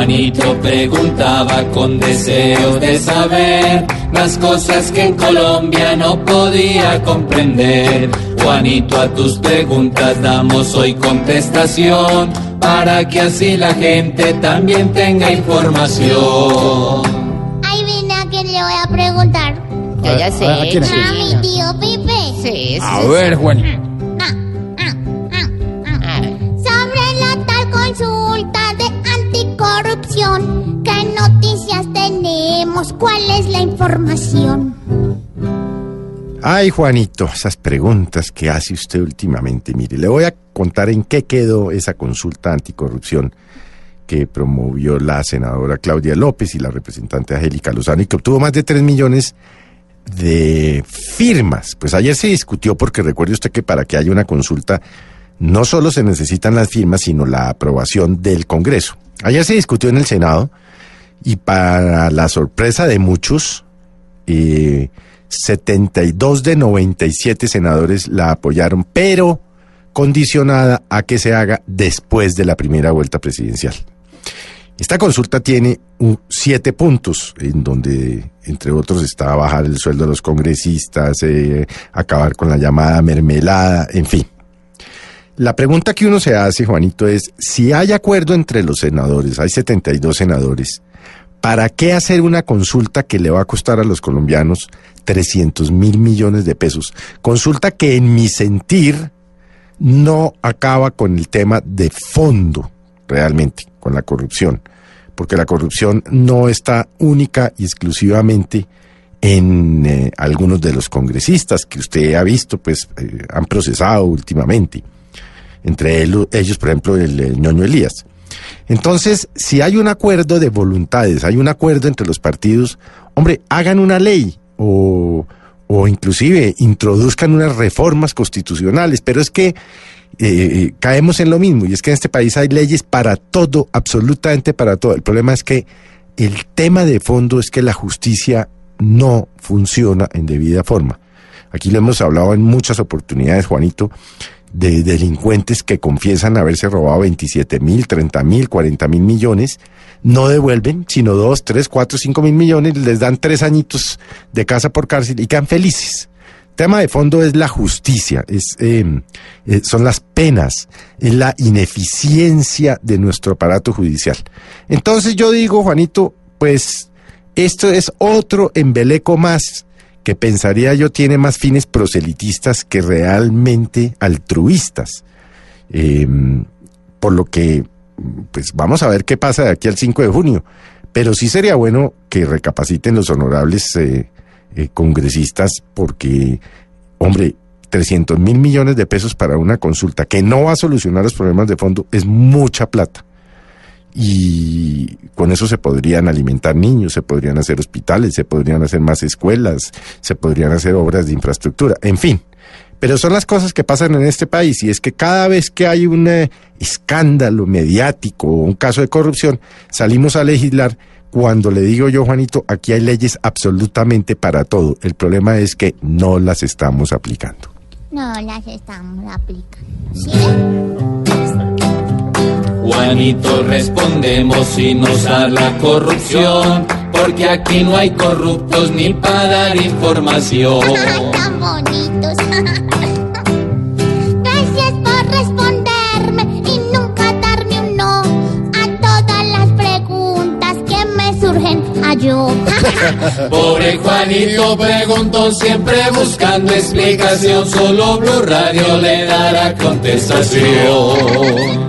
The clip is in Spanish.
Juanito preguntaba con deseos de saber las cosas que en Colombia no podía comprender. Juanito, a tus preguntas damos hoy contestación para que así la gente también tenga información. Ahí viene a quien le voy a preguntar. Yo ya sé. ¿A quién es? A mi tío Pipe. Sí, sí. A ver, Juan. Información? Ay, Juanito, esas preguntas que hace usted últimamente. Mire, le voy a contar en qué quedó esa consulta anticorrupción que promovió la senadora Claudia López y la representante Angélica Lozano y que obtuvo más de 3 millones de firmas. Pues ayer se discutió porque recuerde usted que para que haya una consulta no solo se necesitan las firmas, sino la aprobación del Congreso. Ayer se discutió en el Senado y para la sorpresa de muchos, eh, 72 de 97 senadores la apoyaron, pero condicionada a que se haga después de la primera vuelta presidencial. Esta consulta tiene siete puntos, en donde, entre otros, está bajar el sueldo de los congresistas, eh, acabar con la llamada mermelada, en fin. La pregunta que uno se hace, Juanito, es si hay acuerdo entre los senadores, hay 72 senadores, ¿para qué hacer una consulta que le va a costar a los colombianos 300 mil millones de pesos? Consulta que en mi sentir no acaba con el tema de fondo, realmente, con la corrupción, porque la corrupción no está única y exclusivamente en eh, algunos de los congresistas que usted ha visto, pues eh, han procesado últimamente. Entre ellos, por ejemplo, el, eh, ñoño Elías. Entonces, si hay un acuerdo de voluntades, hay un acuerdo entre los partidos, hombre, hagan una ley o, o inclusive introduzcan unas reformas constitucionales, pero es que eh, caemos en lo mismo, y es que en este país hay leyes para todo, absolutamente para todo. El problema es que el tema de fondo es que la justicia no funciona en debida forma. Aquí lo hemos hablado en muchas oportunidades, Juanito, de delincuentes que confiesan haberse robado 27 mil, 30 mil, 40 mil millones, no devuelven, sino 2, 3, 4, 5 mil millones, les dan tres añitos de casa por cárcel y quedan felices. Tema de fondo es la justicia, es, eh, eh, son las penas, es la ineficiencia de nuestro aparato judicial. Entonces yo digo, Juanito, pues esto es otro embeleco más que pensaría yo tiene más fines proselitistas que realmente altruistas. Eh, por lo que, pues vamos a ver qué pasa de aquí al 5 de junio. Pero sí sería bueno que recapaciten los honorables eh, eh, congresistas porque, hombre, 300 mil millones de pesos para una consulta que no va a solucionar los problemas de fondo es mucha plata. Y con eso se podrían alimentar niños, se podrían hacer hospitales, se podrían hacer más escuelas, se podrían hacer obras de infraestructura, en fin. Pero son las cosas que pasan en este país y es que cada vez que hay un eh, escándalo mediático o un caso de corrupción, salimos a legislar cuando le digo yo, Juanito, aquí hay leyes absolutamente para todo. El problema es que no las estamos aplicando. No las estamos aplicando. ¿Sí? Juanito, respondemos sin usar la corrupción, porque aquí no hay corruptos ni para dar información. Ay, tan bonitos. Gracias por responderme y nunca darme un no a todas las preguntas que me surgen a yo. Pobre Juanito preguntó siempre buscando explicación, solo Blue Radio le dará contestación.